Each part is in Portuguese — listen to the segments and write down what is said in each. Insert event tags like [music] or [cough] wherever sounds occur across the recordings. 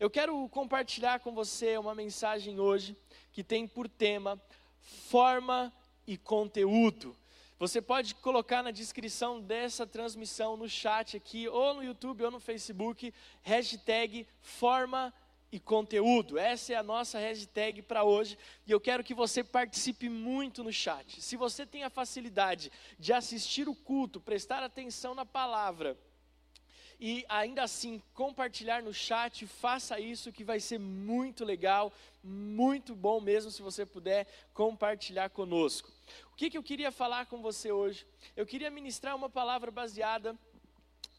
Eu quero compartilhar com você uma mensagem hoje que tem por tema forma e conteúdo. Você pode colocar na descrição dessa transmissão, no chat aqui, ou no YouTube ou no Facebook, hashtag forma e conteúdo. Essa é a nossa hashtag para hoje e eu quero que você participe muito no chat. Se você tem a facilidade de assistir o culto, prestar atenção na palavra, e ainda assim compartilhar no chat, faça isso que vai ser muito legal, muito bom mesmo se você puder compartilhar conosco. O que, que eu queria falar com você hoje? Eu queria ministrar uma palavra baseada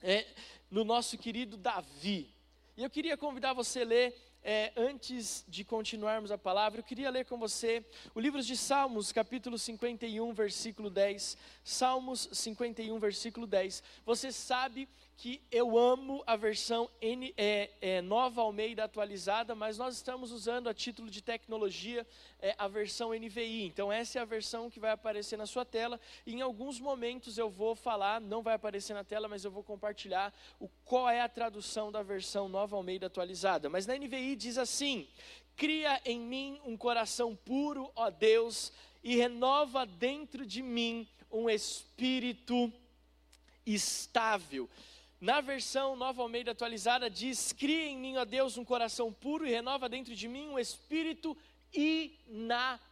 é, no nosso querido Davi. E eu queria convidar você a ler é, antes de continuarmos a palavra, eu queria ler com você o livro de Salmos, capítulo 51, versículo 10. Salmos 51, versículo 10. Você sabe que eu amo a versão N, é, é, nova Almeida atualizada, mas nós estamos usando a título de tecnologia é, a versão NVI. Então essa é a versão que vai aparecer na sua tela. E em alguns momentos eu vou falar, não vai aparecer na tela, mas eu vou compartilhar o qual é a tradução da versão nova Almeida atualizada. Mas na NVI diz assim: Cria em mim um coração puro, ó Deus, e renova dentro de mim um espírito estável. Na versão Nova Almeida atualizada diz: Cria em mim, ó Deus, um coração puro e renova dentro de mim um espírito inabalável.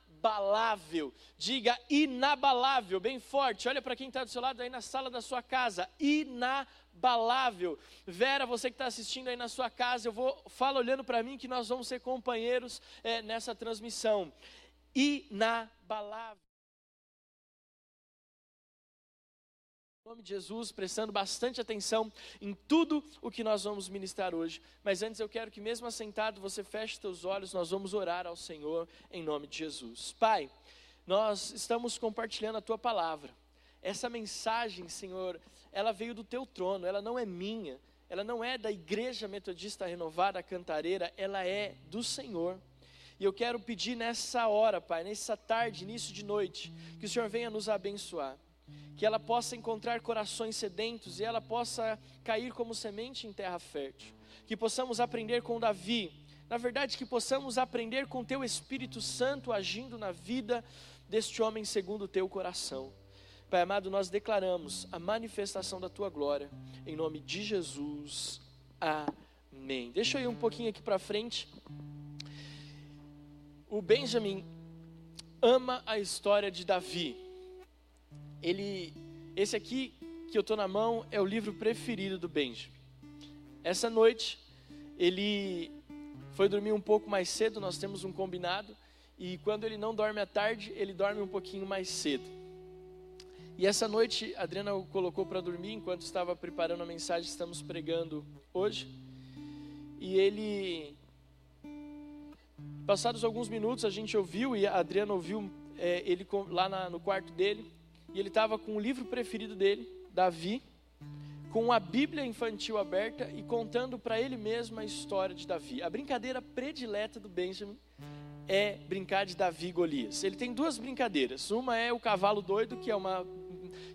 Diga inabalável, bem forte. Olha para quem está do seu lado aí na sala da sua casa. Inabalável. Vera, você que está assistindo aí na sua casa, eu vou fala olhando para mim que nós vamos ser companheiros é, nessa transmissão. Inabalável. Nome de Jesus, prestando bastante atenção em tudo o que nós vamos ministrar hoje. Mas antes eu quero que, mesmo assentado, você feche seus olhos, nós vamos orar ao Senhor em nome de Jesus. Pai, nós estamos compartilhando a tua palavra. Essa mensagem, Senhor, ela veio do teu trono, ela não é minha, ela não é da Igreja Metodista Renovada Cantareira, ela é do Senhor. E eu quero pedir nessa hora, Pai, nessa tarde, início de noite, que o Senhor venha nos abençoar que ela possa encontrar corações sedentos e ela possa cair como semente em terra fértil. Que possamos aprender com Davi, na verdade, que possamos aprender com Teu Espírito Santo agindo na vida deste homem segundo o Teu coração. Pai amado, nós declaramos a manifestação da Tua glória, em nome de Jesus. Amém. Deixa eu ir um pouquinho aqui para frente. O Benjamin ama a história de Davi ele, esse aqui que eu estou na mão é o livro preferido do Benjamin. Essa noite ele foi dormir um pouco mais cedo, nós temos um combinado, e quando ele não dorme à tarde, ele dorme um pouquinho mais cedo. E essa noite a Adriana o colocou para dormir enquanto estava preparando a mensagem que estamos pregando hoje. E ele, passados alguns minutos, a gente ouviu e a Adriana ouviu é, ele lá na, no quarto dele e ele estava com o livro preferido dele, Davi, com a Bíblia infantil aberta e contando para ele mesmo a história de Davi. A brincadeira predileta do Benjamin é brincar de Davi e Golias. Ele tem duas brincadeiras. Uma é o cavalo doido, que é uma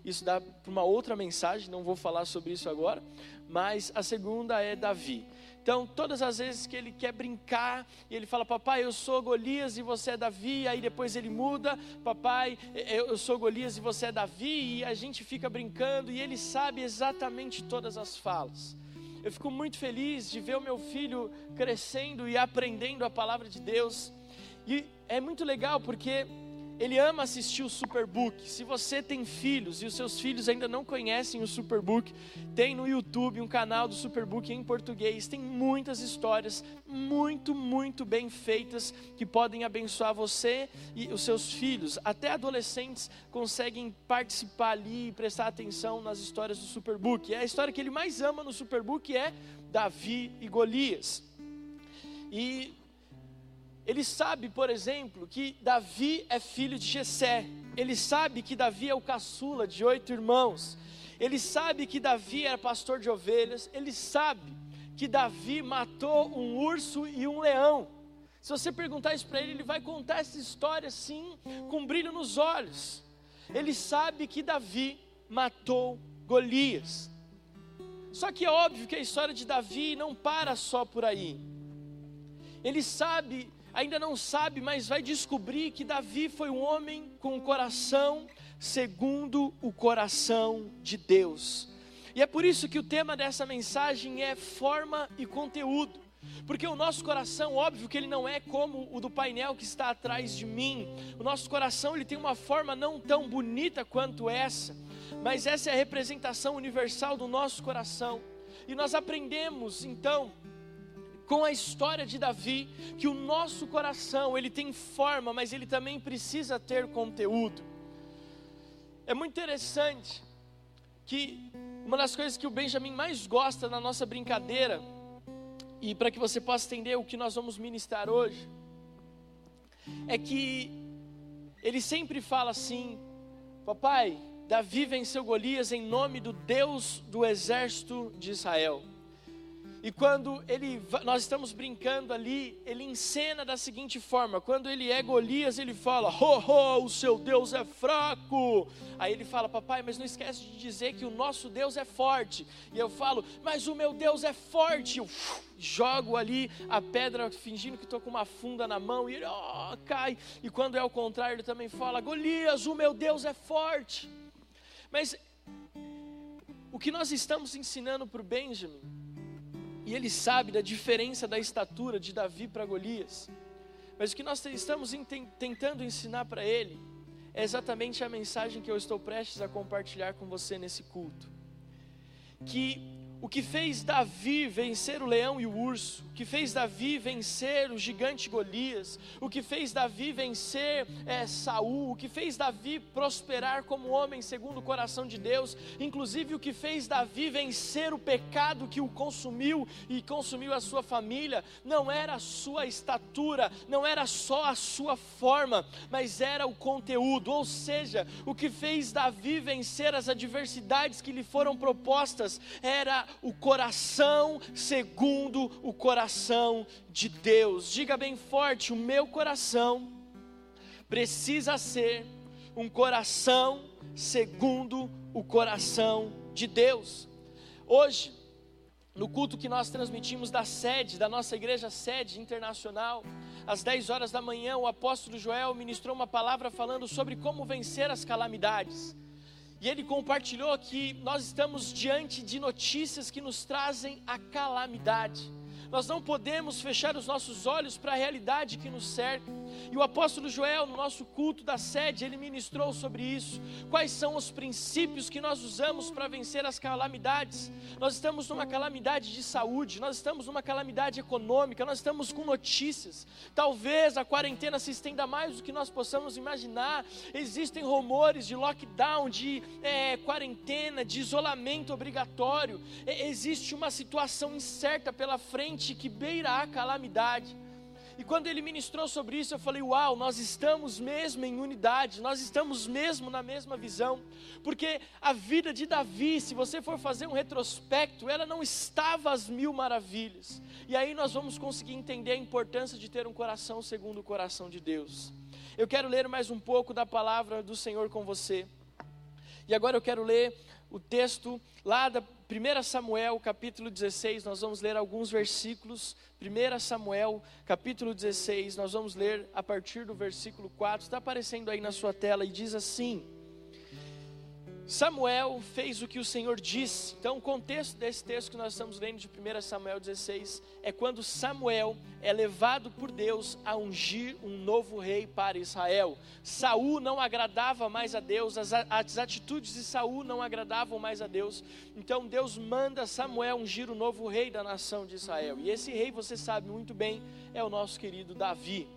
isso dá para uma outra mensagem, não vou falar sobre isso agora, mas a segunda é Davi. Então, todas as vezes que ele quer brincar, e ele fala, papai, eu sou Golias e você é Davi, aí depois ele muda, papai, eu sou Golias e você é Davi, e a gente fica brincando, e ele sabe exatamente todas as falas. Eu fico muito feliz de ver o meu filho crescendo e aprendendo a palavra de Deus, e é muito legal porque ele ama assistir o Superbook. Se você tem filhos e os seus filhos ainda não conhecem o Superbook, tem no YouTube um canal do Superbook em português. Tem muitas histórias muito, muito bem feitas que podem abençoar você e os seus filhos. Até adolescentes conseguem participar ali e prestar atenção nas histórias do Superbook. E a história que ele mais ama no Superbook é Davi e Golias. E ele sabe, por exemplo, que Davi é filho de Jessé. Ele sabe que Davi é o caçula de oito irmãos. Ele sabe que Davi era pastor de ovelhas. Ele sabe que Davi matou um urso e um leão. Se você perguntar isso para ele, ele vai contar essa história assim, com brilho nos olhos. Ele sabe que Davi matou Golias. Só que é óbvio que a história de Davi não para só por aí. ele sabe, ainda não sabe, mas vai descobrir que Davi foi um homem com o coração segundo o coração de Deus. E é por isso que o tema dessa mensagem é forma e conteúdo. Porque o nosso coração, óbvio que ele não é como o do painel que está atrás de mim. O nosso coração ele tem uma forma não tão bonita quanto essa, mas essa é a representação universal do nosso coração. E nós aprendemos então com a história de Davi que o nosso coração ele tem forma, mas ele também precisa ter conteúdo. É muito interessante que uma das coisas que o Benjamin mais gosta na nossa brincadeira e para que você possa entender o que nós vamos ministrar hoje, é que ele sempre fala assim: Papai, Davi venceu Golias em nome do Deus do exército de Israel. E quando ele, nós estamos brincando ali, ele encena da seguinte forma: quando ele é Golias, ele fala, ho, ho, o seu Deus é fraco. Aí ele fala, papai, mas não esquece de dizer que o nosso Deus é forte. E eu falo, mas o meu Deus é forte. Eu jogo ali a pedra, fingindo que estou com uma funda na mão, e ele oh, cai. E quando é o contrário, ele também fala, Golias, o meu Deus é forte. Mas o que nós estamos ensinando para o Benjamin e ele sabe da diferença da estatura de Davi para Golias. Mas o que nós estamos tentando ensinar para ele é exatamente a mensagem que eu estou prestes a compartilhar com você nesse culto. Que o que fez Davi vencer o leão e o urso, o que fez Davi vencer o gigante Golias, o que fez Davi vencer é, Saul, o que fez Davi prosperar como homem segundo o coração de Deus, inclusive o que fez Davi vencer o pecado que o consumiu e consumiu a sua família, não era a sua estatura, não era só a sua forma, mas era o conteúdo, ou seja, o que fez Davi vencer as adversidades que lhe foram propostas era o coração segundo o coração de Deus. Diga bem forte: o meu coração precisa ser um coração segundo o coração de Deus. Hoje, no culto que nós transmitimos da sede, da nossa igreja sede internacional, às 10 horas da manhã, o apóstolo Joel ministrou uma palavra falando sobre como vencer as calamidades. E ele compartilhou que nós estamos diante de notícias que nos trazem a calamidade. Nós não podemos fechar os nossos olhos para a realidade que nos cerca. E o apóstolo Joel, no nosso culto da sede, ele ministrou sobre isso. Quais são os princípios que nós usamos para vencer as calamidades? Nós estamos numa calamidade de saúde, nós estamos numa calamidade econômica, nós estamos com notícias. Talvez a quarentena se estenda mais do que nós possamos imaginar. Existem rumores de lockdown, de é, quarentena, de isolamento obrigatório. Existe uma situação incerta pela frente que beira a calamidade. E quando ele ministrou sobre isso, eu falei: Uau, nós estamos mesmo em unidade, nós estamos mesmo na mesma visão, porque a vida de Davi, se você for fazer um retrospecto, ela não estava às mil maravilhas, e aí nós vamos conseguir entender a importância de ter um coração segundo o coração de Deus. Eu quero ler mais um pouco da palavra do Senhor com você, e agora eu quero ler o texto lá da 1 Samuel, capítulo 16, nós vamos ler alguns versículos. 1 Samuel, capítulo 16, nós vamos ler a partir do versículo 4. Está aparecendo aí na sua tela e diz assim: Samuel fez o que o Senhor disse. Então, o contexto desse texto que nós estamos lendo de 1 Samuel 16 é quando Samuel é levado por Deus a ungir um novo rei para Israel. Saul não agradava mais a Deus, as, as atitudes de Saul não agradavam mais a Deus. Então, Deus manda Samuel ungir o novo rei da nação de Israel. E esse rei, você sabe muito bem, é o nosso querido Davi.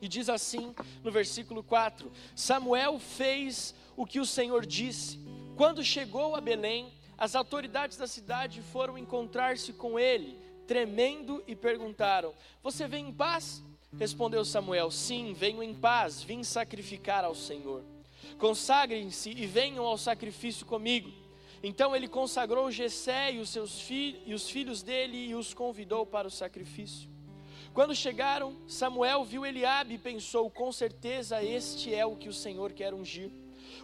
E diz assim no versículo 4: Samuel fez o que o Senhor disse. Quando chegou a Belém, as autoridades da cidade foram encontrar-se com ele, tremendo, e perguntaram: Você vem em paz? Respondeu Samuel: Sim, venho em paz, vim sacrificar ao Senhor. Consagrem-se e venham ao sacrifício comigo. Então ele consagrou Jessé e os seus filhos e os filhos dele e os convidou para o sacrifício. Quando chegaram, Samuel viu Eliabe e pensou: com certeza este é o que o Senhor quer ungir.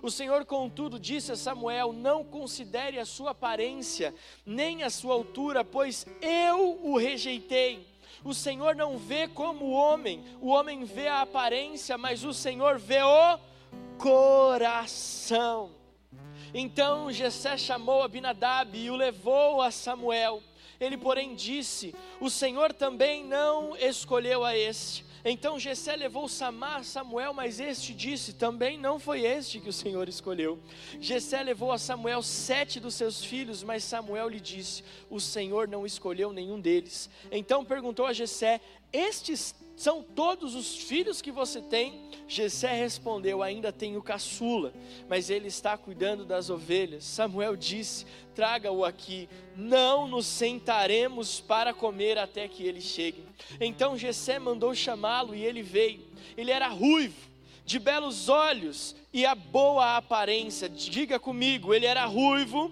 O Senhor, contudo, disse a Samuel: Não considere a sua aparência, nem a sua altura, pois eu o rejeitei. O Senhor não vê como o homem, o homem vê a aparência, mas o Senhor vê o coração. Então Jessé chamou Abinadab e o levou a Samuel. Ele, porém, disse: O Senhor também não escolheu a este. Então Jessé levou Samar Samuel, mas este disse: Também não foi este que o Senhor escolheu. Jessé levou a Samuel sete dos seus filhos, mas Samuel lhe disse: O Senhor não escolheu nenhum deles. Então perguntou a Jessé: Estes são todos os filhos que você tem? Jessé respondeu: Ainda tenho caçula, mas ele está cuidando das ovelhas. Samuel disse: Traga-o aqui. Não nos sentaremos para comer até que ele chegue. Então Jessé mandou chamá-lo e ele veio. Ele era ruivo, de belos olhos e a boa aparência. Diga comigo, ele era ruivo,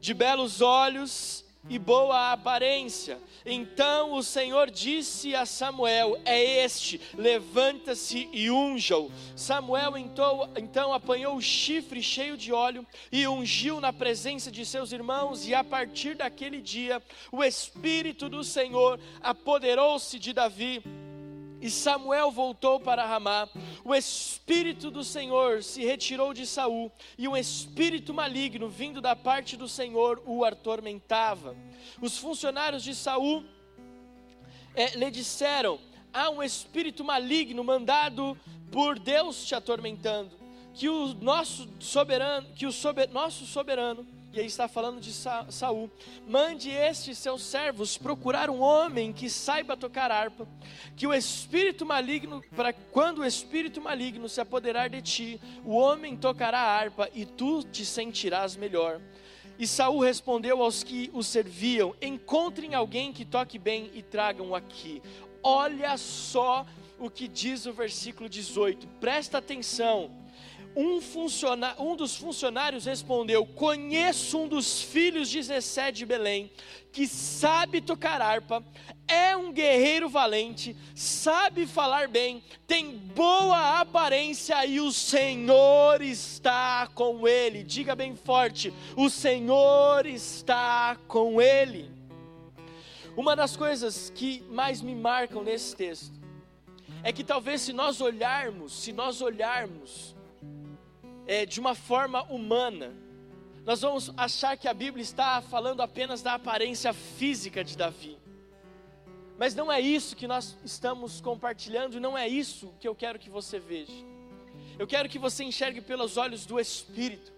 de belos olhos e boa aparência. Então o Senhor disse a Samuel: É este, levanta-se e unja-o. Samuel então, então apanhou o chifre cheio de óleo e ungiu na presença de seus irmãos, e a partir daquele dia o Espírito do Senhor apoderou-se de Davi e Samuel voltou para Ramá. O espírito do Senhor se retirou de Saul, e um espírito maligno vindo da parte do Senhor o atormentava. Os funcionários de Saul é, lhe disseram: há um espírito maligno mandado por Deus te atormentando. Que o nosso soberano, que o sober, nosso soberano e aí está falando de Sa Saul. Mande estes seus servos procurar um homem que saiba tocar harpa, que o espírito maligno, para quando o espírito maligno se apoderar de ti, o homem tocará a harpa e tu te sentirás melhor. E Saul respondeu aos que o serviam: Encontrem alguém que toque bem e tragam aqui. Olha só o que diz o versículo 18. Presta atenção um, um dos funcionários respondeu: Conheço um dos filhos de Zessé de Belém, que sabe tocar harpa, é um guerreiro valente, sabe falar bem, tem boa aparência e o Senhor está com ele. Diga bem forte: O Senhor está com ele. Uma das coisas que mais me marcam nesse texto é que talvez se nós olharmos, se nós olharmos é, de uma forma humana, nós vamos achar que a Bíblia está falando apenas da aparência física de Davi. Mas não é isso que nós estamos compartilhando, não é isso que eu quero que você veja. Eu quero que você enxergue pelos olhos do Espírito.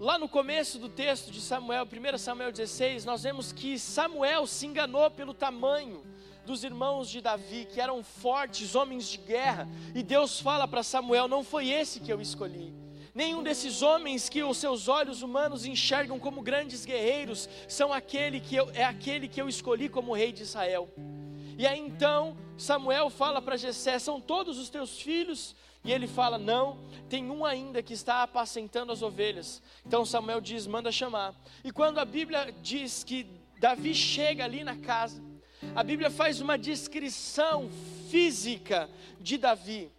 Lá no começo do texto de Samuel, 1 Samuel 16, nós vemos que Samuel se enganou pelo tamanho dos irmãos de Davi, que eram fortes, homens de guerra, e Deus fala para Samuel: Não foi esse que eu escolhi. Nenhum desses homens que os seus olhos humanos enxergam como grandes guerreiros são aquele que eu, é aquele que eu escolhi como rei de Israel. E aí então Samuel fala para Jessé: "São todos os teus filhos?" E ele fala: "Não, tem um ainda que está apacentando as ovelhas." Então Samuel diz: "Manda chamar." E quando a Bíblia diz que Davi chega ali na casa, a Bíblia faz uma descrição física de Davi.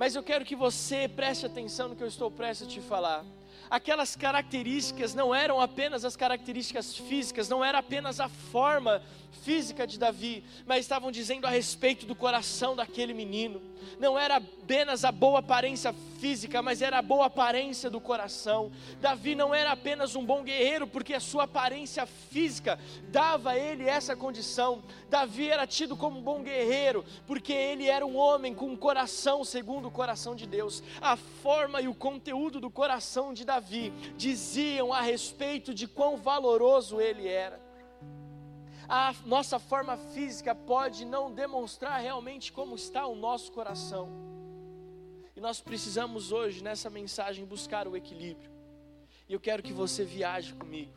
Mas eu quero que você preste atenção no que eu estou prestes a te falar. Aquelas características não eram apenas as características físicas, não era apenas a forma física de Davi, mas estavam dizendo a respeito do coração daquele menino. Não era apenas a boa aparência física, mas era a boa aparência do coração. Davi não era apenas um bom guerreiro, porque a sua aparência física dava a ele essa condição. Davi era tido como um bom guerreiro, porque ele era um homem com um coração segundo o coração de Deus. A forma e o conteúdo do coração de Davi diziam a respeito de quão valoroso ele era a nossa forma física pode não demonstrar realmente como está o nosso coração. Nós precisamos hoje, nessa mensagem, buscar o equilíbrio. E eu quero que você viaje comigo.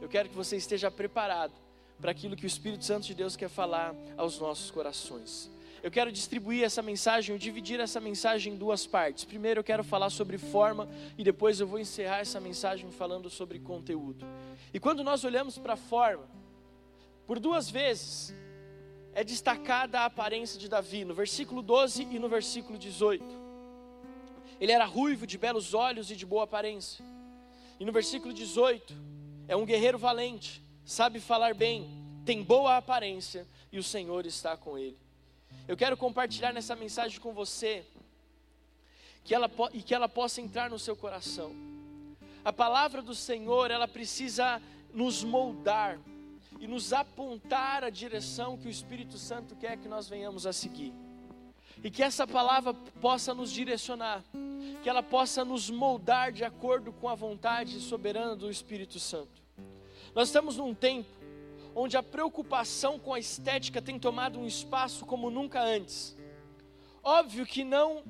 Eu quero que você esteja preparado para aquilo que o Espírito Santo de Deus quer falar aos nossos corações. Eu quero distribuir essa mensagem, eu dividir essa mensagem em duas partes. Primeiro eu quero falar sobre forma e depois eu vou encerrar essa mensagem falando sobre conteúdo. E quando nós olhamos para a forma, por duas vezes é destacada a aparência de Davi, no versículo 12 e no versículo 18. Ele era ruivo, de belos olhos e de boa aparência. E no versículo 18, é um guerreiro valente, sabe falar bem, tem boa aparência e o Senhor está com ele. Eu quero compartilhar nessa mensagem com você que ela, e que ela possa entrar no seu coração. A palavra do Senhor, ela precisa nos moldar e nos apontar a direção que o Espírito Santo quer que nós venhamos a seguir. E que essa palavra possa nos direcionar, que ela possa nos moldar de acordo com a vontade soberana do Espírito Santo. Nós estamos num tempo onde a preocupação com a estética tem tomado um espaço como nunca antes. Óbvio que não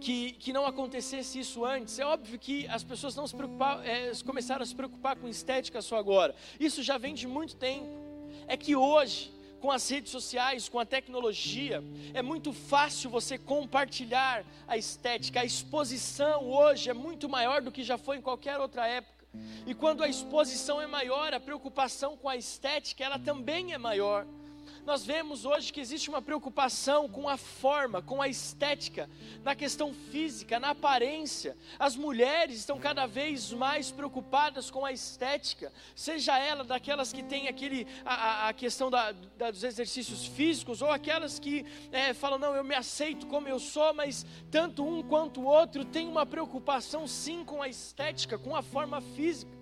que, que não acontecesse isso antes. É óbvio que as pessoas não se preocupar, é, começaram a se preocupar com estética só agora. Isso já vem de muito tempo. É que hoje, com as redes sociais, com a tecnologia, é muito fácil você compartilhar a estética. A exposição hoje é muito maior do que já foi em qualquer outra época. E quando a exposição é maior, a preocupação com a estética, ela também é maior. Nós vemos hoje que existe uma preocupação com a forma, com a estética, na questão física, na aparência. As mulheres estão cada vez mais preocupadas com a estética, seja ela daquelas que têm aquele, a, a questão da, da, dos exercícios físicos, ou aquelas que é, falam, não, eu me aceito como eu sou, mas tanto um quanto o outro tem uma preocupação sim com a estética, com a forma física.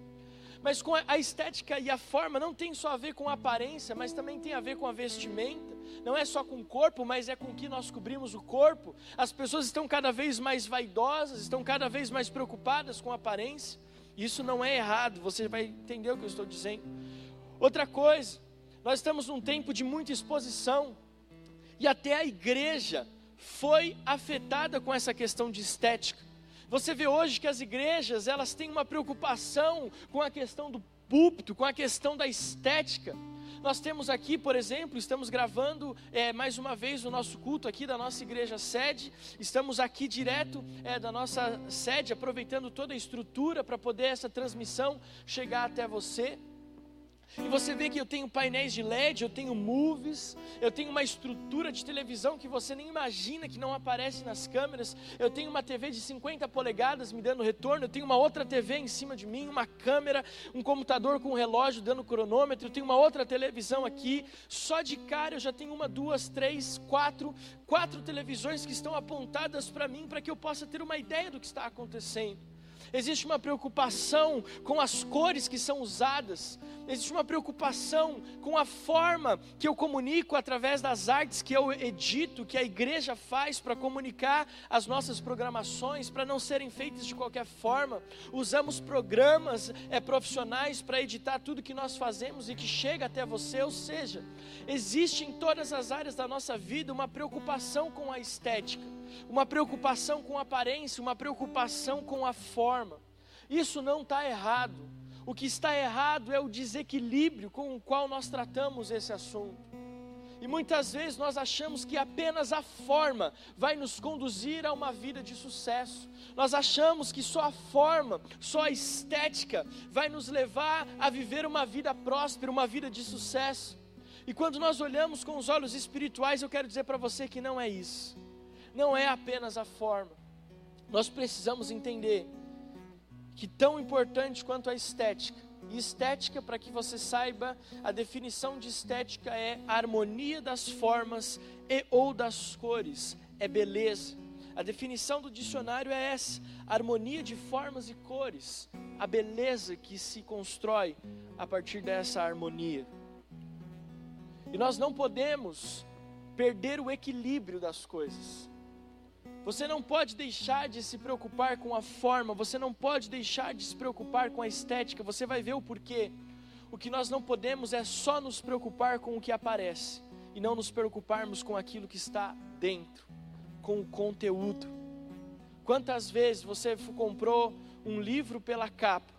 Mas com a estética e a forma não tem só a ver com a aparência, mas também tem a ver com a vestimenta. Não é só com o corpo, mas é com que nós cobrimos o corpo. As pessoas estão cada vez mais vaidosas, estão cada vez mais preocupadas com a aparência. Isso não é errado, você vai entender o que eu estou dizendo. Outra coisa, nós estamos num tempo de muita exposição, e até a igreja foi afetada com essa questão de estética. Você vê hoje que as igrejas, elas têm uma preocupação com a questão do púlpito, com a questão da estética. Nós temos aqui, por exemplo, estamos gravando é, mais uma vez o nosso culto aqui da nossa igreja sede. Estamos aqui direto é, da nossa sede, aproveitando toda a estrutura para poder essa transmissão chegar até você. E você vê que eu tenho painéis de LED, eu tenho movies, eu tenho uma estrutura de televisão que você nem imagina que não aparece nas câmeras. Eu tenho uma TV de 50 polegadas me dando retorno, eu tenho uma outra TV em cima de mim, uma câmera, um computador com um relógio dando cronômetro, eu tenho uma outra televisão aqui. Só de cara eu já tenho uma, duas, três, quatro, quatro televisões que estão apontadas para mim para que eu possa ter uma ideia do que está acontecendo existe uma preocupação com as cores que são usadas, existe uma preocupação com a forma que eu comunico através das artes que eu edito, que a igreja faz para comunicar as nossas programações, para não serem feitas de qualquer forma. Usamos programas é, profissionais para editar tudo que nós fazemos e que chega até você, ou seja, existe em todas as áreas da nossa vida uma preocupação com a estética uma preocupação com a aparência, uma preocupação com a forma. Isso não está errado. O que está errado é o desequilíbrio com o qual nós tratamos esse assunto. E muitas vezes nós achamos que apenas a forma vai nos conduzir a uma vida de sucesso. Nós achamos que só a forma, só a estética vai nos levar a viver uma vida próspera, uma vida de sucesso. E quando nós olhamos com os olhos espirituais, eu quero dizer para você que não é isso não é apenas a forma. Nós precisamos entender que tão importante quanto a estética, e estética, para que você saiba, a definição de estética é a harmonia das formas e ou das cores, é beleza. A definição do dicionário é essa: harmonia de formas e cores, a beleza que se constrói a partir dessa harmonia. E nós não podemos perder o equilíbrio das coisas. Você não pode deixar de se preocupar com a forma, você não pode deixar de se preocupar com a estética, você vai ver o porquê. O que nós não podemos é só nos preocupar com o que aparece e não nos preocuparmos com aquilo que está dentro, com o conteúdo. Quantas vezes você comprou um livro pela capa,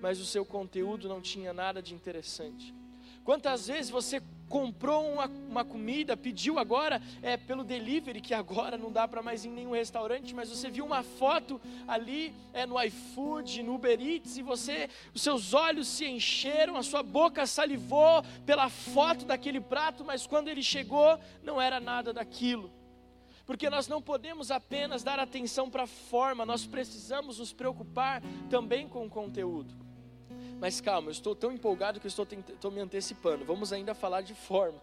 mas o seu conteúdo não tinha nada de interessante? Quantas vezes você comprou uma, uma comida, pediu agora é, pelo delivery, que agora não dá para mais ir em nenhum restaurante, mas você viu uma foto ali é, no iFood, no Uber Eats, e você, os seus olhos se encheram, a sua boca salivou pela foto daquele prato, mas quando ele chegou, não era nada daquilo. Porque nós não podemos apenas dar atenção para a forma, nós precisamos nos preocupar também com o conteúdo. Mas calma, eu estou tão empolgado que eu estou, estou me antecipando. Vamos ainda falar de forma.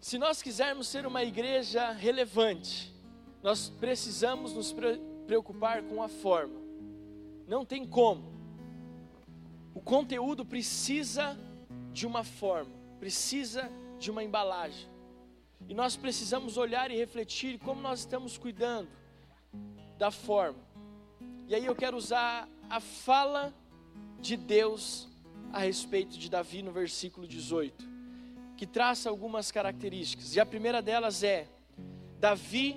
Se nós quisermos ser uma igreja relevante, nós precisamos nos preocupar com a forma. Não tem como. O conteúdo precisa de uma forma, precisa de uma embalagem. E nós precisamos olhar e refletir como nós estamos cuidando da forma. E aí eu quero usar a fala de Deus a respeito de Davi no versículo 18, que traça algumas características. E a primeira delas é: Davi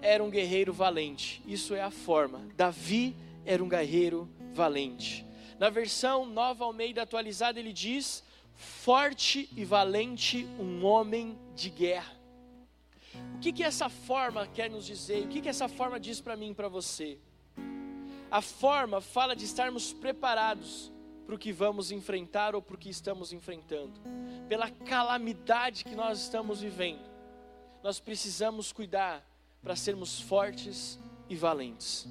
era um guerreiro valente. Isso é a forma. Davi era um guerreiro valente. Na versão Nova Almeida atualizada, ele diz: forte e valente, um homem de guerra. O que, que essa forma quer nos dizer? O que, que essa forma diz para mim e para você? A forma fala de estarmos preparados para o que vamos enfrentar ou para o que estamos enfrentando, pela calamidade que nós estamos vivendo. Nós precisamos cuidar para sermos fortes e valentes.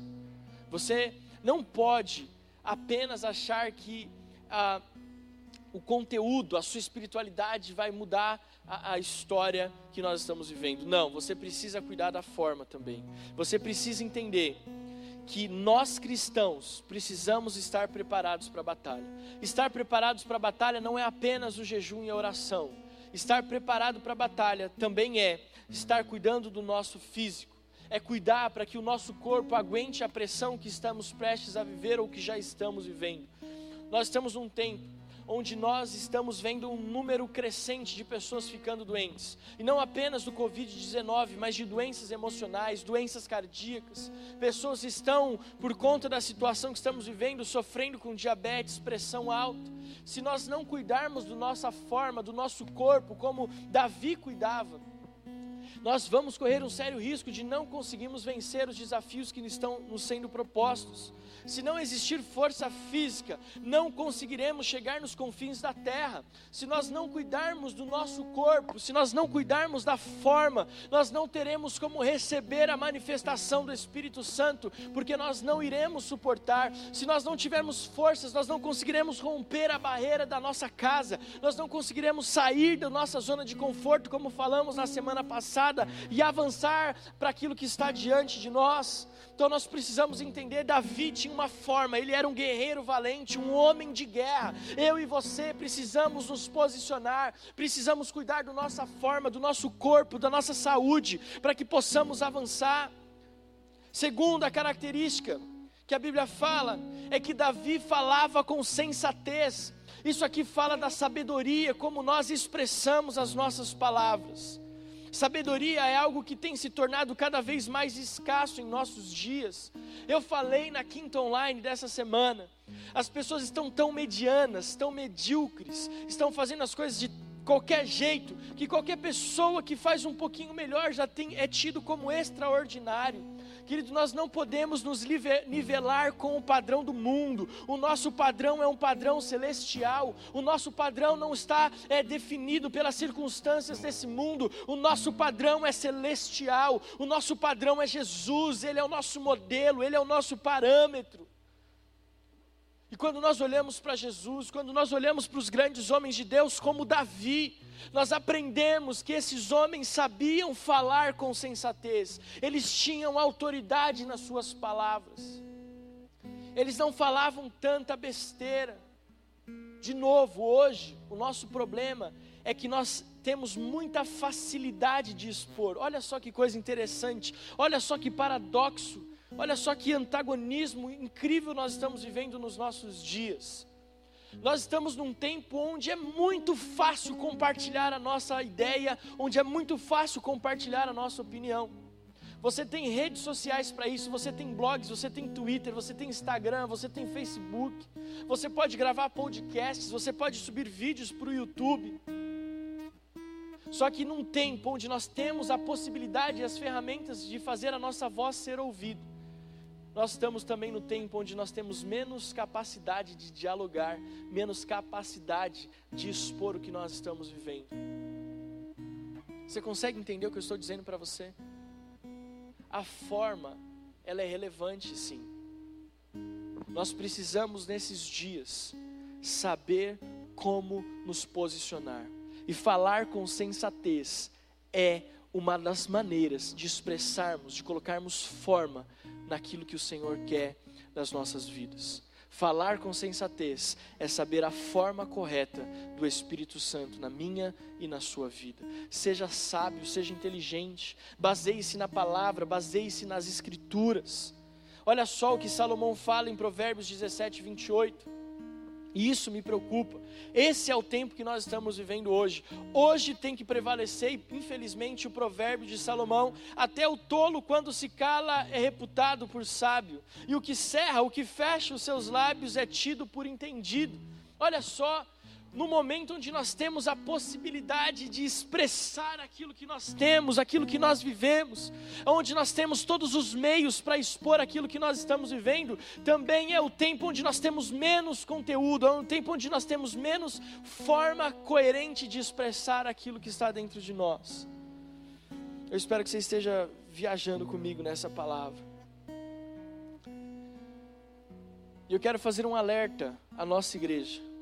Você não pode apenas achar que ah, o conteúdo, a sua espiritualidade vai mudar a, a, história que nós estamos vivendo. Não, você precisa cuidar da forma também. Você precisa entender que nós cristãos precisamos estar preparados para a batalha. Estar preparados para a batalha não é apenas o jejum e a oração. Estar preparado para a batalha também é estar cuidando do nosso físico, é cuidar para que o nosso corpo aguente a pressão que estamos prestes a viver ou que já estamos vivendo. Nós estamos num tempo onde nós estamos vendo um número crescente de pessoas ficando doentes. E não apenas do Covid-19, mas de doenças emocionais, doenças cardíacas. Pessoas estão, por conta da situação que estamos vivendo, sofrendo com diabetes, pressão alta. Se nós não cuidarmos da nossa forma, do nosso corpo, como Davi cuidava, nós vamos correr um sério risco de não conseguirmos vencer os desafios que estão nos sendo propostos. Se não existir força física, não conseguiremos chegar nos confins da terra. Se nós não cuidarmos do nosso corpo, se nós não cuidarmos da forma, nós não teremos como receber a manifestação do Espírito Santo, porque nós não iremos suportar. Se nós não tivermos forças, nós não conseguiremos romper a barreira da nossa casa, nós não conseguiremos sair da nossa zona de conforto, como falamos na semana e avançar para aquilo que está diante de nós. Então nós precisamos entender: Davi tinha uma forma, ele era um guerreiro valente, um homem de guerra. Eu e você precisamos nos posicionar, precisamos cuidar da nossa forma, do nosso corpo, da nossa saúde, para que possamos avançar. Segunda característica que a Bíblia fala é que Davi falava com sensatez. Isso aqui fala da sabedoria, como nós expressamos as nossas palavras. Sabedoria é algo que tem se tornado cada vez mais escasso em nossos dias. Eu falei na quinta online dessa semana. As pessoas estão tão medianas, tão medíocres, estão fazendo as coisas de qualquer jeito, que qualquer pessoa que faz um pouquinho melhor já tem, é tido como extraordinário. Querido, nós não podemos nos nivelar com o padrão do mundo. O nosso padrão é um padrão celestial. O nosso padrão não está é, definido pelas circunstâncias desse mundo. O nosso padrão é celestial. O nosso padrão é Jesus. Ele é o nosso modelo. Ele é o nosso parâmetro. E quando nós olhamos para Jesus, quando nós olhamos para os grandes homens de Deus, como Davi, nós aprendemos que esses homens sabiam falar com sensatez, eles tinham autoridade nas suas palavras, eles não falavam tanta besteira. De novo, hoje, o nosso problema é que nós temos muita facilidade de expor. Olha só que coisa interessante, olha só que paradoxo. Olha só que antagonismo incrível nós estamos vivendo nos nossos dias. Nós estamos num tempo onde é muito fácil compartilhar a nossa ideia, onde é muito fácil compartilhar a nossa opinião. Você tem redes sociais para isso, você tem blogs, você tem Twitter, você tem Instagram, você tem Facebook, você pode gravar podcasts, você pode subir vídeos para o YouTube. Só que num tempo onde nós temos a possibilidade e as ferramentas de fazer a nossa voz ser ouvida, nós estamos também no tempo onde nós temos menos capacidade de dialogar, menos capacidade de expor o que nós estamos vivendo. Você consegue entender o que eu estou dizendo para você? A forma, ela é relevante sim. nós precisamos nesses dias saber como nos posicionar. E falar com sensatez é uma das maneiras de expressarmos, de colocarmos forma naquilo que o Senhor quer das nossas vidas. Falar com sensatez é saber a forma correta do Espírito Santo na minha e na sua vida. Seja sábio, seja inteligente, baseie-se na palavra, baseie-se nas Escrituras. Olha só o que Salomão fala em Provérbios 17, 28. E isso me preocupa. Esse é o tempo que nós estamos vivendo hoje. Hoje tem que prevalecer, infelizmente, o provérbio de Salomão: até o tolo, quando se cala, é reputado por sábio, e o que cerra, o que fecha os seus lábios é tido por entendido. Olha só, no momento onde nós temos a possibilidade de expressar aquilo que nós temos, aquilo que nós vivemos, onde nós temos todos os meios para expor aquilo que nós estamos vivendo, também é o tempo onde nós temos menos conteúdo, é o tempo onde nós temos menos forma coerente de expressar aquilo que está dentro de nós. Eu espero que você esteja viajando comigo nessa palavra. E eu quero fazer um alerta à nossa igreja.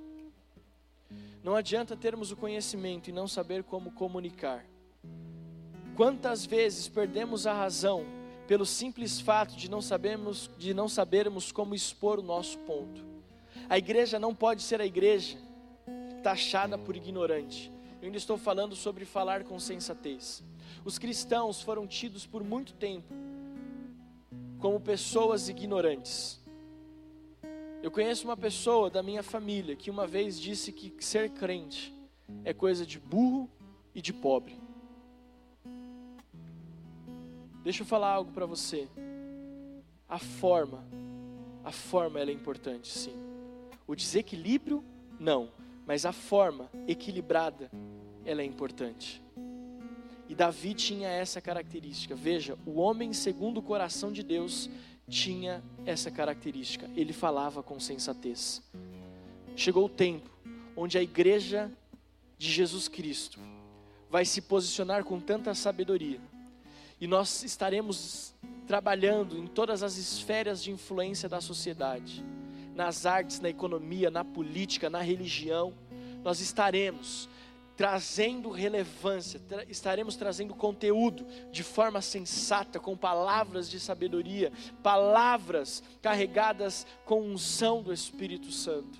Não adianta termos o conhecimento e não saber como comunicar. Quantas vezes perdemos a razão pelo simples fato de não sabermos, de não sabermos como expor o nosso ponto. A igreja não pode ser a igreja taxada por ignorante. Eu ainda estou falando sobre falar com sensatez. Os cristãos foram tidos por muito tempo como pessoas ignorantes. Eu conheço uma pessoa da minha família que uma vez disse que ser crente é coisa de burro e de pobre. Deixa eu falar algo para você. A forma, a forma ela é importante, sim. O desequilíbrio, não, mas a forma equilibrada, ela é importante. E Davi tinha essa característica. Veja, o homem segundo o coração de Deus tinha essa característica, ele falava com sensatez. Chegou o tempo onde a igreja de Jesus Cristo vai se posicionar com tanta sabedoria, e nós estaremos trabalhando em todas as esferas de influência da sociedade, nas artes, na economia, na política, na religião, nós estaremos trazendo relevância, tra estaremos trazendo conteúdo de forma sensata, com palavras de sabedoria, palavras carregadas com unção do Espírito Santo.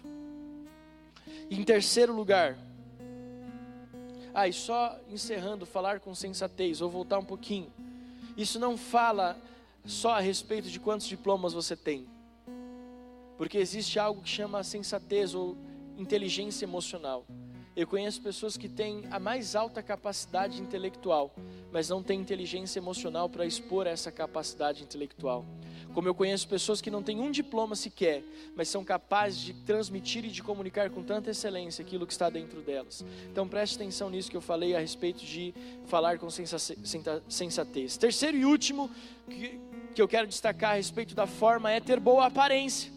Em terceiro lugar, ah, só encerrando, falar com sensatez, vou voltar um pouquinho. Isso não fala só a respeito de quantos diplomas você tem, porque existe algo que chama sensatez ou inteligência emocional. Eu conheço pessoas que têm a mais alta capacidade intelectual, mas não têm inteligência emocional para expor essa capacidade intelectual. Como eu conheço pessoas que não têm um diploma sequer, mas são capazes de transmitir e de comunicar com tanta excelência aquilo que está dentro delas. Então preste atenção nisso que eu falei a respeito de falar com sensatez. Terceiro e último que, que eu quero destacar a respeito da forma é ter boa aparência.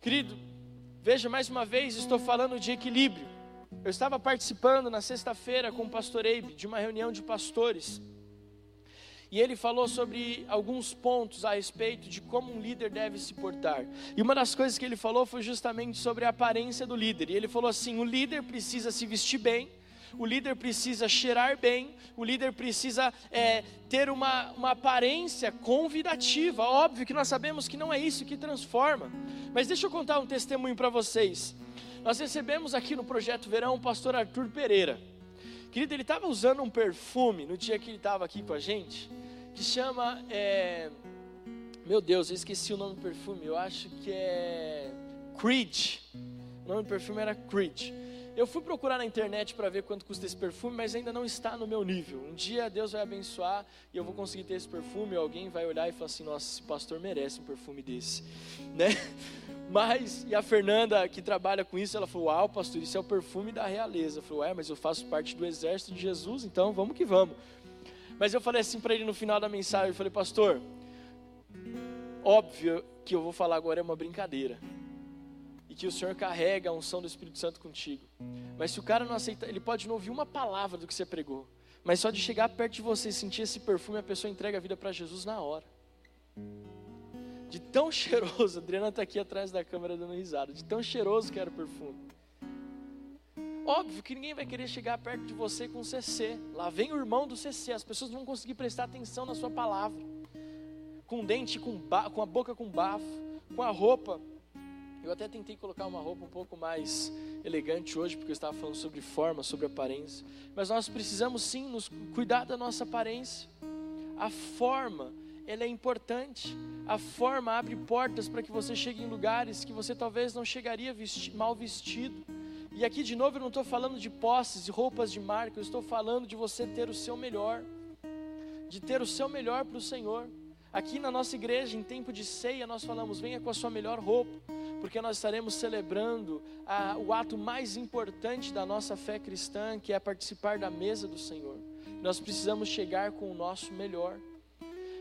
Querido, veja mais uma vez, estou falando de equilíbrio. Eu estava participando na sexta-feira com o pastor Eibe de uma reunião de pastores. E ele falou sobre alguns pontos a respeito de como um líder deve se portar. E uma das coisas que ele falou foi justamente sobre a aparência do líder. E ele falou assim: o líder precisa se vestir bem, o líder precisa cheirar bem, o líder precisa é, ter uma, uma aparência convidativa. Óbvio que nós sabemos que não é isso que transforma. Mas deixa eu contar um testemunho para vocês. Nós recebemos aqui no Projeto Verão o pastor Arthur Pereira. Querido, ele estava usando um perfume no dia que ele estava aqui com a gente, que chama. É... Meu Deus, eu esqueci o nome do perfume, eu acho que é. Creed. O nome do perfume era Creed. Eu fui procurar na internet para ver quanto custa esse perfume, mas ainda não está no meu nível. Um dia Deus vai abençoar e eu vou conseguir ter esse perfume. Alguém vai olhar e falar assim: Nossa, esse pastor merece um perfume desse, [laughs] né? Mas, e a Fernanda, que trabalha com isso, ela falou: Uau, pastor, isso é o perfume da realeza. Eu falei: Ué, mas eu faço parte do exército de Jesus, então vamos que vamos. Mas eu falei assim para ele no final da mensagem: Eu falei, pastor, óbvio que eu vou falar agora é uma brincadeira. E que o Senhor carrega a unção do Espírito Santo contigo. Mas se o cara não aceita, ele pode não ouvir uma palavra do que você pregou. Mas só de chegar perto de você e sentir esse perfume, a pessoa entrega a vida para Jesus na hora. De tão [laughs] cheiroso, a Adriana está aqui atrás da câmera dando risada, de tão cheiroso que era o perfume. Óbvio que ninguém vai querer chegar perto de você com CC. Lá vem o irmão do CC, as pessoas não vão conseguir prestar atenção na sua palavra. Com dente, com, com a boca com bafo, com a roupa. Eu até tentei colocar uma roupa um pouco mais elegante hoje, porque eu estava falando sobre forma, sobre aparência. Mas nós precisamos sim nos cuidar da nossa aparência. A forma, ela é importante. A forma abre portas para que você chegue em lugares que você talvez não chegaria vesti mal vestido. E aqui de novo eu não estou falando de posses e roupas de marca, eu estou falando de você ter o seu melhor, de ter o seu melhor para o Senhor. Aqui na nossa igreja, em tempo de ceia, nós falamos: venha com a sua melhor roupa, porque nós estaremos celebrando a, o ato mais importante da nossa fé cristã, que é participar da mesa do Senhor. Nós precisamos chegar com o nosso melhor.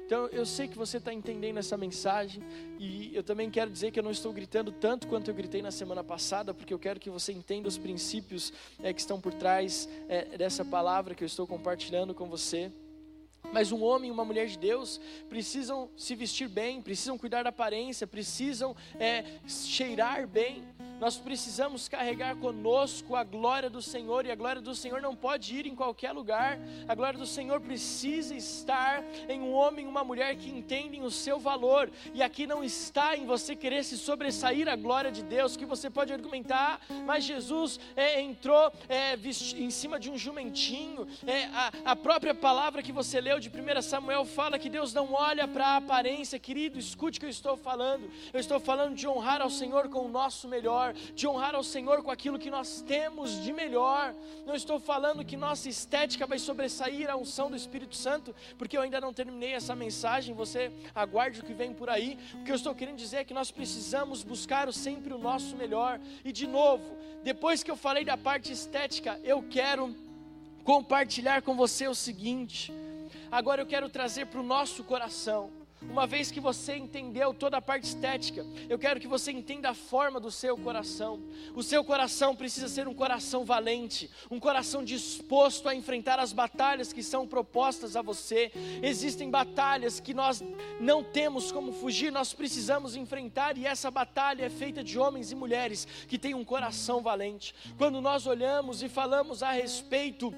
Então eu sei que você está entendendo essa mensagem e eu também quero dizer que eu não estou gritando tanto quanto eu gritei na semana passada, porque eu quero que você entenda os princípios é, que estão por trás é, dessa palavra que eu estou compartilhando com você. Mas um homem e uma mulher de Deus precisam se vestir bem, precisam cuidar da aparência, precisam é, cheirar bem. Nós precisamos carregar conosco a glória do Senhor, e a glória do Senhor não pode ir em qualquer lugar. A glória do Senhor precisa estar em um homem e uma mulher que entendem o seu valor. E aqui não está em você querer se sobressair a glória de Deus, que você pode argumentar, mas Jesus é, entrou é, em cima de um jumentinho. É, a, a própria palavra que você leu de 1 Samuel fala que Deus não olha para a aparência, querido, escute o que eu estou falando. Eu estou falando de honrar ao Senhor com o nosso melhor melhor, de honrar ao Senhor com aquilo que nós temos de melhor. Não estou falando que nossa estética vai sobressair a unção do Espírito Santo, porque eu ainda não terminei essa mensagem, você aguarde o que vem por aí. O que eu estou querendo dizer é que nós precisamos buscar sempre o nosso melhor. E de novo, depois que eu falei da parte estética, eu quero compartilhar com você o seguinte. Agora eu quero trazer para o nosso coração uma vez que você entendeu toda a parte estética, eu quero que você entenda a forma do seu coração. O seu coração precisa ser um coração valente, um coração disposto a enfrentar as batalhas que são propostas a você. Existem batalhas que nós não temos como fugir, nós precisamos enfrentar, e essa batalha é feita de homens e mulheres que têm um coração valente. Quando nós olhamos e falamos a respeito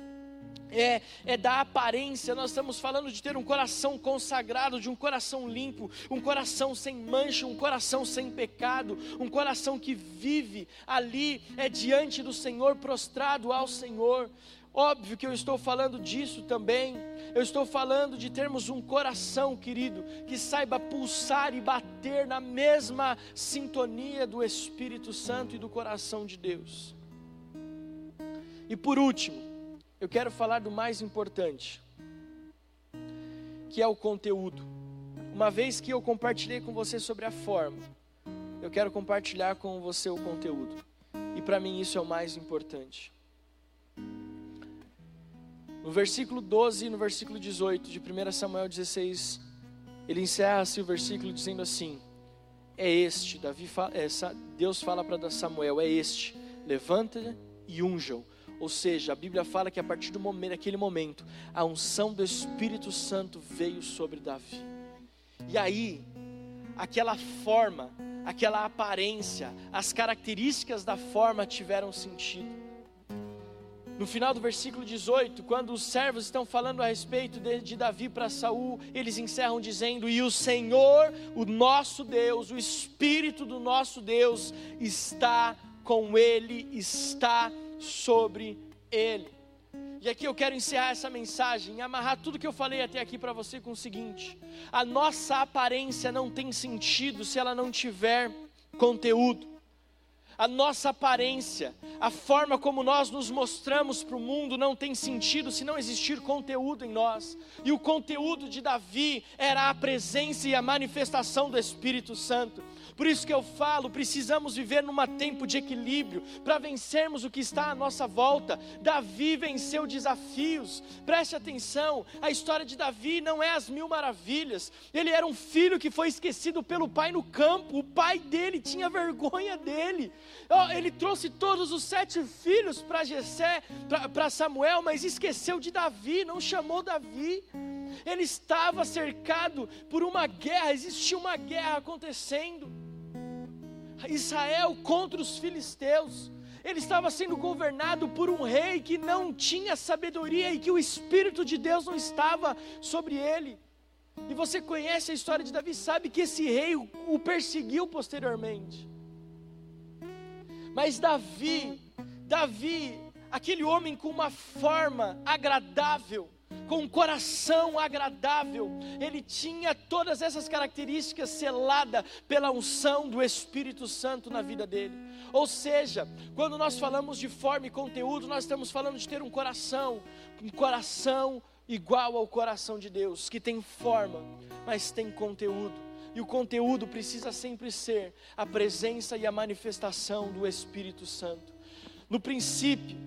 é, é da aparência, nós estamos falando de ter um coração consagrado, de um coração limpo, um coração sem mancha, um coração sem pecado, um coração que vive ali, é diante do Senhor, prostrado ao Senhor. Óbvio que eu estou falando disso também. Eu estou falando de termos um coração, querido, que saiba pulsar e bater na mesma sintonia do Espírito Santo e do coração de Deus. E por último, eu quero falar do mais importante, que é o conteúdo. Uma vez que eu compartilhei com você sobre a forma, eu quero compartilhar com você o conteúdo. E para mim isso é o mais importante. No versículo 12 e no versículo 18 de 1 Samuel 16, ele encerra-se o versículo dizendo assim: É este, Davi fala, é, Deus fala para Samuel: É este, levanta e unja-o ou seja, a Bíblia fala que a partir do momento, daquele momento, a unção do Espírito Santo veio sobre Davi. E aí, aquela forma, aquela aparência, as características da forma tiveram sentido. No final do versículo 18, quando os servos estão falando a respeito de, de Davi para Saul, eles encerram dizendo: "E o Senhor, o nosso Deus, o espírito do nosso Deus está com ele, está sobre ele. E aqui eu quero encerrar essa mensagem e amarrar tudo que eu falei até aqui para você com o seguinte: a nossa aparência não tem sentido se ela não tiver conteúdo. A nossa aparência, a forma como nós nos mostramos para o mundo não tem sentido se não existir conteúdo em nós. E o conteúdo de Davi era a presença e a manifestação do Espírito Santo. Por isso que eu falo, precisamos viver num tempo de equilíbrio para vencermos o que está à nossa volta. Davi venceu desafios. Preste atenção, a história de Davi não é as mil maravilhas. Ele era um filho que foi esquecido pelo pai no campo. O pai dele tinha vergonha dele. Ele trouxe todos os sete filhos para Jessé, para Samuel, mas esqueceu de Davi, não chamou Davi. Ele estava cercado por uma guerra, existia uma guerra acontecendo. Israel contra os filisteus. Ele estava sendo governado por um rei que não tinha sabedoria e que o Espírito de Deus não estava sobre ele. E você conhece a história de Davi, sabe que esse rei o perseguiu posteriormente. Mas Davi, Davi, aquele homem com uma forma agradável, com um coração agradável, ele tinha todas essas características selada pela unção do Espírito Santo na vida dele. Ou seja, quando nós falamos de forma e conteúdo, nós estamos falando de ter um coração, um coração igual ao coração de Deus, que tem forma, mas tem conteúdo. E o conteúdo precisa sempre ser a presença e a manifestação do Espírito Santo. No princípio,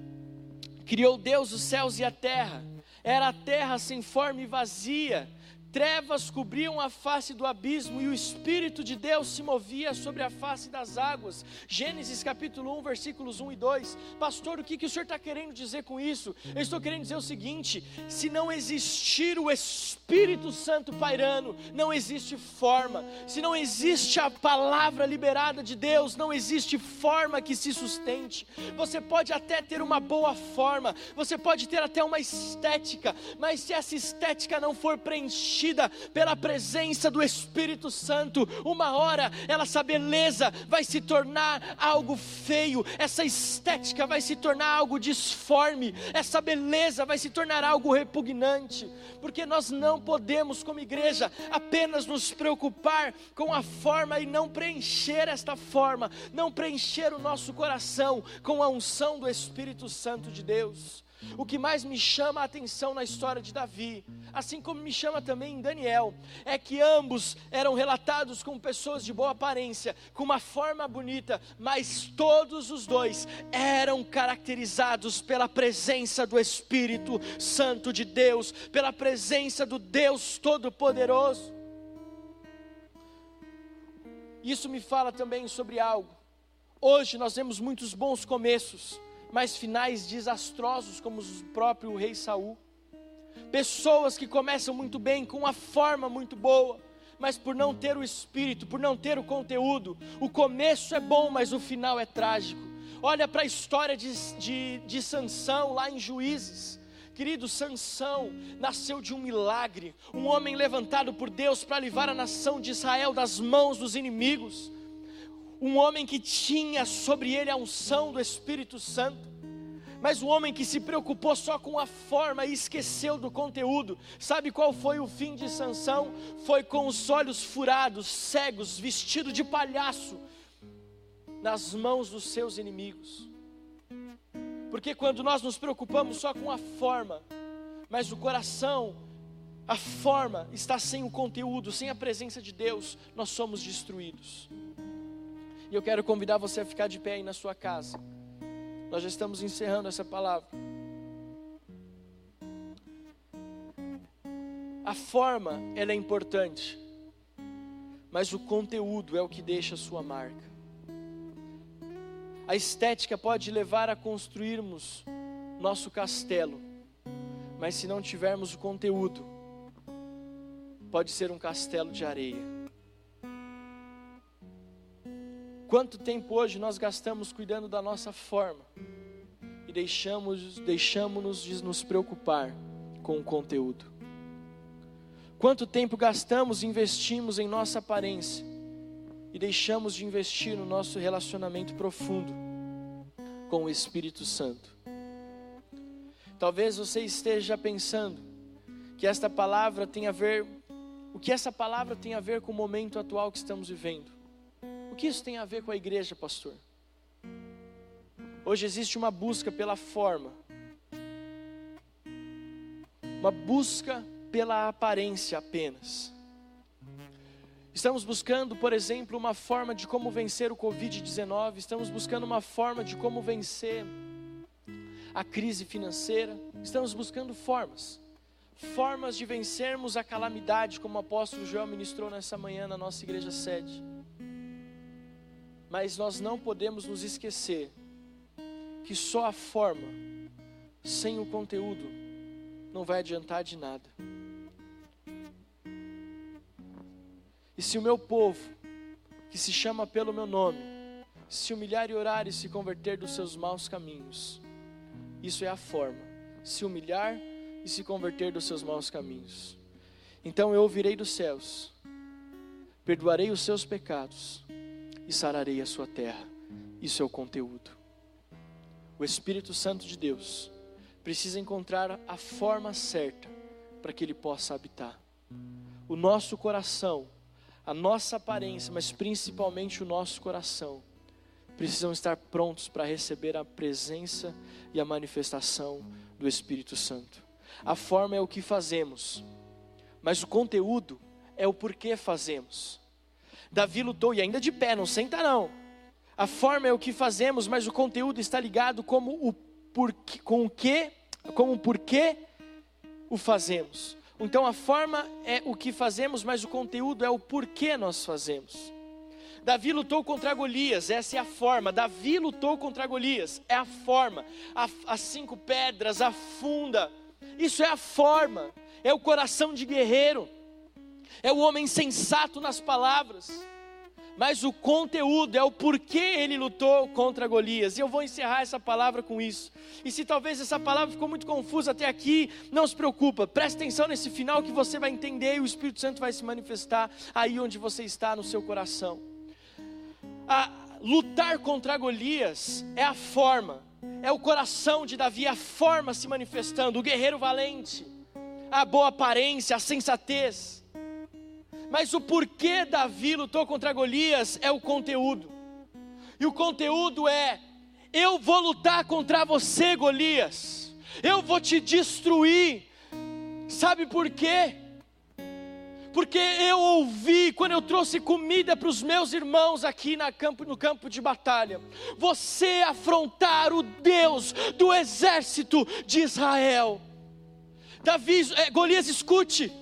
criou Deus os céus e a terra. Era a terra sem forma e vazia Trevas cobriam a face do abismo e o Espírito de Deus se movia sobre a face das águas. Gênesis capítulo 1, versículos 1 e 2. Pastor, o que, que o senhor está querendo dizer com isso? Eu estou querendo dizer o seguinte: se não existir o Espírito Santo pairando, não existe forma. Se não existe a palavra liberada de Deus, não existe forma que se sustente. Você pode até ter uma boa forma, você pode ter até uma estética, mas se essa estética não for preenchida, preenchida pela presença do Espírito Santo. Uma hora, essa beleza vai se tornar algo feio, essa estética vai se tornar algo disforme, essa beleza vai se tornar algo repugnante, porque nós não podemos, como igreja, apenas nos preocupar com a forma e não preencher esta forma, não preencher o nosso coração com a unção do Espírito Santo de Deus. O que mais me chama a atenção na história de Davi, assim como me chama também em Daniel, é que ambos eram relatados como pessoas de boa aparência, com uma forma bonita, mas todos os dois eram caracterizados pela presença do Espírito Santo de Deus, pela presença do Deus Todo-Poderoso. Isso me fala também sobre algo. Hoje nós vemos muitos bons começos mas finais desastrosos, como o próprio rei Saul. Pessoas que começam muito bem, com uma forma muito boa, mas por não ter o espírito, por não ter o conteúdo, o começo é bom, mas o final é trágico. Olha para a história de, de, de Sansão lá em Juízes. Querido, Sansão nasceu de um milagre, um homem levantado por Deus para livrar a nação de Israel das mãos dos inimigos um homem que tinha sobre ele a unção do Espírito Santo, mas um homem que se preocupou só com a forma e esqueceu do conteúdo. Sabe qual foi o fim de Sansão? Foi com os olhos furados, cegos, vestido de palhaço, nas mãos dos seus inimigos. Porque quando nós nos preocupamos só com a forma, mas o coração, a forma está sem o conteúdo, sem a presença de Deus, nós somos destruídos. E eu quero convidar você a ficar de pé aí na sua casa. Nós já estamos encerrando essa palavra. A forma, ela é importante, mas o conteúdo é o que deixa a sua marca. A estética pode levar a construirmos nosso castelo, mas se não tivermos o conteúdo, pode ser um castelo de areia. Quanto tempo hoje nós gastamos cuidando da nossa forma e deixamos deixamos-nos de nos preocupar com o conteúdo? Quanto tempo gastamos e investimos em nossa aparência e deixamos de investir no nosso relacionamento profundo com o Espírito Santo? Talvez você esteja pensando que esta palavra tem a ver o que essa palavra tem a ver com o momento atual que estamos vivendo que isso tem a ver com a igreja, pastor? Hoje existe uma busca pela forma, uma busca pela aparência apenas. Estamos buscando, por exemplo, uma forma de como vencer o Covid-19, estamos buscando uma forma de como vencer a crise financeira, estamos buscando formas, formas de vencermos a calamidade, como o apóstolo João ministrou nessa manhã na nossa igreja sede. Mas nós não podemos nos esquecer que só a forma, sem o conteúdo, não vai adiantar de nada. E se o meu povo, que se chama pelo meu nome, se humilhar e orar e se converter dos seus maus caminhos, isso é a forma. Se humilhar e se converter dos seus maus caminhos. Então eu ouvirei dos céus, perdoarei os seus pecados e sararei a sua terra. Isso é o conteúdo. O Espírito Santo de Deus precisa encontrar a forma certa para que ele possa habitar. O nosso coração, a nossa aparência, mas principalmente o nosso coração, precisam estar prontos para receber a presença e a manifestação do Espírito Santo. A forma é o que fazemos, mas o conteúdo é o porquê fazemos. Davi lutou e ainda de pé, não senta não. A forma é o que fazemos, mas o conteúdo está ligado como o porquê, com o que, como o porquê o fazemos. Então a forma é o que fazemos, mas o conteúdo é o porquê nós fazemos. Davi lutou contra Golias, essa é a forma. Davi lutou contra Golias, é a forma. as cinco pedras, a funda, isso é a forma, é o coração de guerreiro, é o homem sensato nas palavras, mas o conteúdo é o porquê ele lutou contra Golias. E eu vou encerrar essa palavra com isso. E se talvez essa palavra ficou muito confusa até aqui, não se preocupa, preste atenção nesse final que você vai entender e o Espírito Santo vai se manifestar aí onde você está no seu coração. A lutar contra Golias é a forma, é o coração de Davi, a forma se manifestando, o guerreiro valente, a boa aparência, a sensatez. Mas o porquê Davi lutou contra Golias é o conteúdo. E o conteúdo é: eu vou lutar contra você, Golias. Eu vou te destruir. Sabe por quê? porque eu ouvi quando eu trouxe comida para os meus irmãos aqui campo, no campo de batalha, você afrontar o Deus do exército de Israel. Davi, é, Golias, escute,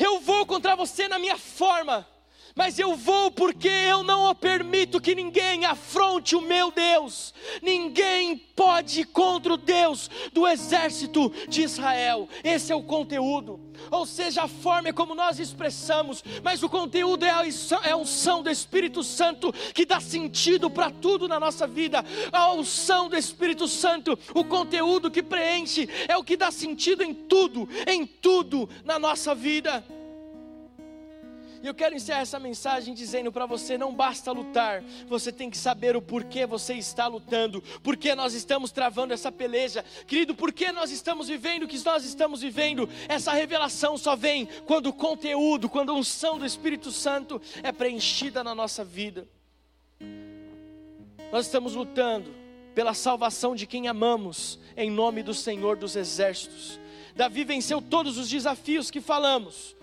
eu vou contra você na minha forma, mas eu vou porque eu não permito que ninguém afronte o meu Deus. Ninguém pode contra o Deus do exército de Israel. Esse é o conteúdo. Ou seja, a forma é como nós expressamos, mas o conteúdo é a, é unção do Espírito Santo que dá sentido para tudo na nossa vida. A unção do Espírito Santo, o conteúdo que preenche, é o que dá sentido em tudo, em tudo na nossa vida. E eu quero encerrar essa mensagem dizendo para você: não basta lutar, você tem que saber o porquê você está lutando, porquê nós estamos travando essa peleja, querido, porquê nós estamos vivendo o que nós estamos vivendo. Essa revelação só vem quando o conteúdo, quando a unção do Espírito Santo é preenchida na nossa vida. Nós estamos lutando pela salvação de quem amamos, em nome do Senhor dos Exércitos. Davi venceu todos os desafios que falamos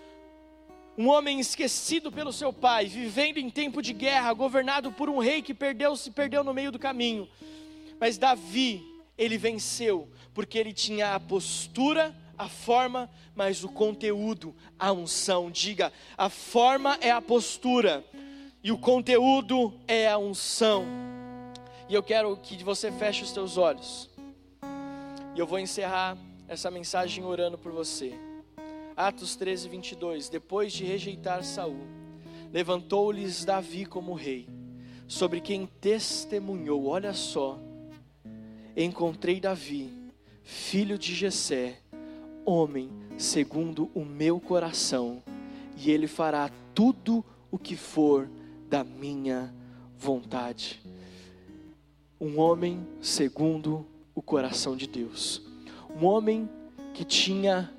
um homem esquecido pelo seu pai, vivendo em tempo de guerra, governado por um rei que perdeu se perdeu no meio do caminho. Mas Davi, ele venceu, porque ele tinha a postura, a forma, mas o conteúdo, a unção. Diga, a forma é a postura e o conteúdo é a unção. E eu quero que você feche os seus olhos. E eu vou encerrar essa mensagem orando por você. Atos 13, 22. Depois de rejeitar Saul, levantou-lhes Davi como rei, sobre quem testemunhou: Olha só, encontrei Davi, filho de Jessé, homem segundo o meu coração, e ele fará tudo o que for da minha vontade. Um homem segundo o coração de Deus. Um homem que tinha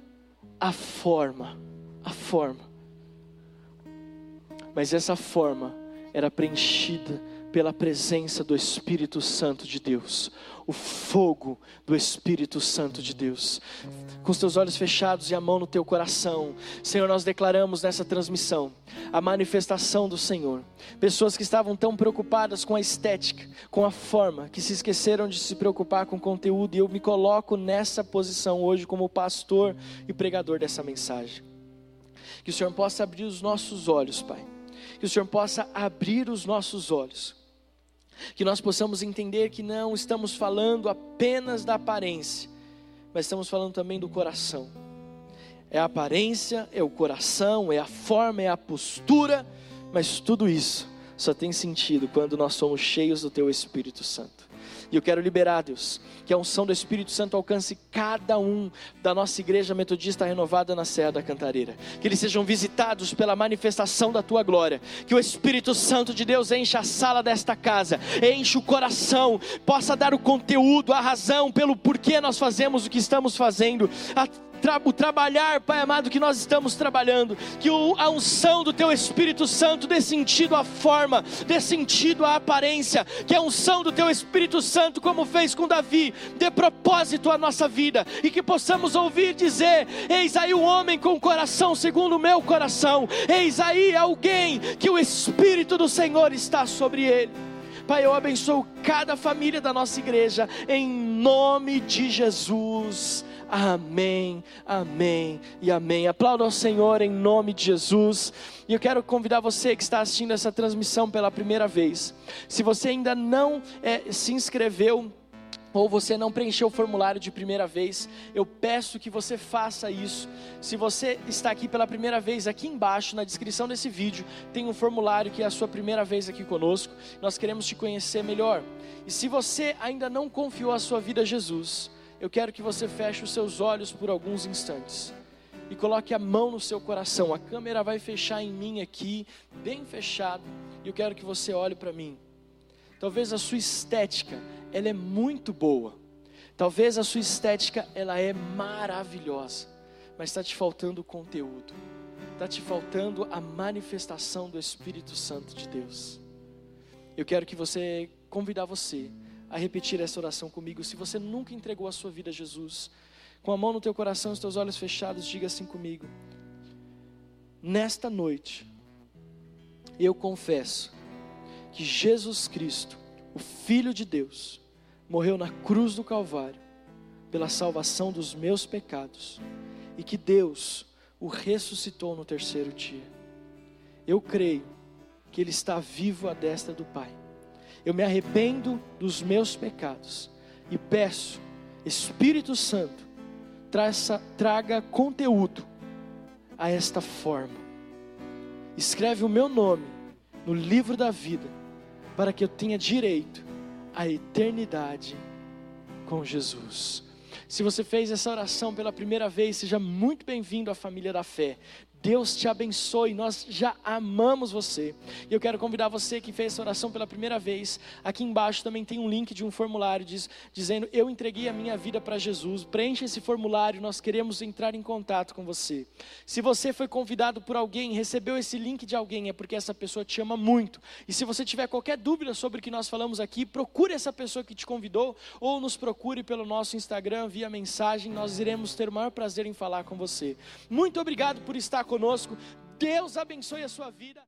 a forma, a forma. Mas essa forma era preenchida pela presença do Espírito Santo de Deus, o fogo do Espírito Santo de Deus. Com os teus olhos fechados e a mão no teu coração, Senhor, nós declaramos nessa transmissão a manifestação do Senhor. Pessoas que estavam tão preocupadas com a estética, com a forma, que se esqueceram de se preocupar com o conteúdo, e eu me coloco nessa posição hoje como pastor e pregador dessa mensagem. Que o Senhor possa abrir os nossos olhos, Pai. Que o Senhor possa abrir os nossos olhos que nós possamos entender que não estamos falando apenas da aparência, mas estamos falando também do coração. é a aparência, é o coração, é a forma, é a postura, mas tudo isso só tem sentido quando nós somos cheios do Teu Espírito Santo. E eu quero liberar, Deus, que a unção do Espírito Santo alcance cada um da nossa igreja metodista renovada na Serra da Cantareira. Que eles sejam visitados pela manifestação da tua glória. Que o Espírito Santo de Deus encha a sala desta casa, enche o coração, possa dar o conteúdo, a razão pelo porquê nós fazemos o que estamos fazendo. A o trabalhar, Pai amado, que nós estamos trabalhando, que a unção do Teu Espírito Santo dê sentido à forma, dê sentido à aparência, que a unção do Teu Espírito Santo, como fez com Davi, dê propósito à nossa vida e que possamos ouvir dizer: Eis aí um homem com o coração segundo o meu coração, eis aí alguém que o Espírito do Senhor está sobre ele. Pai, eu abençoo cada família da nossa igreja, em nome de Jesus. Amém, amém e amém. Aplauda ao Senhor em nome de Jesus. E eu quero convidar você que está assistindo essa transmissão pela primeira vez. Se você ainda não é, se inscreveu, ou você não preencheu o formulário de primeira vez, eu peço que você faça isso. Se você está aqui pela primeira vez, aqui embaixo na descrição desse vídeo tem um formulário que é a sua primeira vez aqui conosco. Nós queremos te conhecer melhor. E se você ainda não confiou a sua vida a Jesus, eu quero que você feche os seus olhos por alguns instantes e coloque a mão no seu coração. A câmera vai fechar em mim aqui, bem fechado, e eu quero que você olhe para mim. Talvez a sua estética, ela é muito boa. Talvez a sua estética, ela é maravilhosa, mas está te faltando conteúdo. Está te faltando a manifestação do Espírito Santo de Deus. Eu quero que você convidar você a repetir essa oração comigo. Se você nunca entregou a sua vida a Jesus, com a mão no teu coração, os teus olhos fechados, diga assim comigo: Nesta noite, eu confesso que Jesus Cristo, o Filho de Deus, morreu na cruz do Calvário pela salvação dos meus pecados e que Deus o ressuscitou no terceiro dia. Eu creio que Ele está vivo à destra do Pai eu me arrependo dos meus pecados e peço, Espírito Santo, traça, traga conteúdo a esta forma. Escreve o meu nome no livro da vida, para que eu tenha direito à eternidade com Jesus. Se você fez essa oração pela primeira vez, seja muito bem-vindo à família da fé. Deus te abençoe, nós já amamos você. E eu quero convidar você que fez essa oração pela primeira vez. Aqui embaixo também tem um link de um formulário diz, dizendo: Eu entreguei a minha vida para Jesus. Preencha esse formulário, nós queremos entrar em contato com você. Se você foi convidado por alguém, recebeu esse link de alguém, é porque essa pessoa te ama muito. E se você tiver qualquer dúvida sobre o que nós falamos aqui, procure essa pessoa que te convidou ou nos procure pelo nosso Instagram via mensagem. Nós iremos ter o maior prazer em falar com você. Muito obrigado por estar conosco. Deus abençoe a sua vida.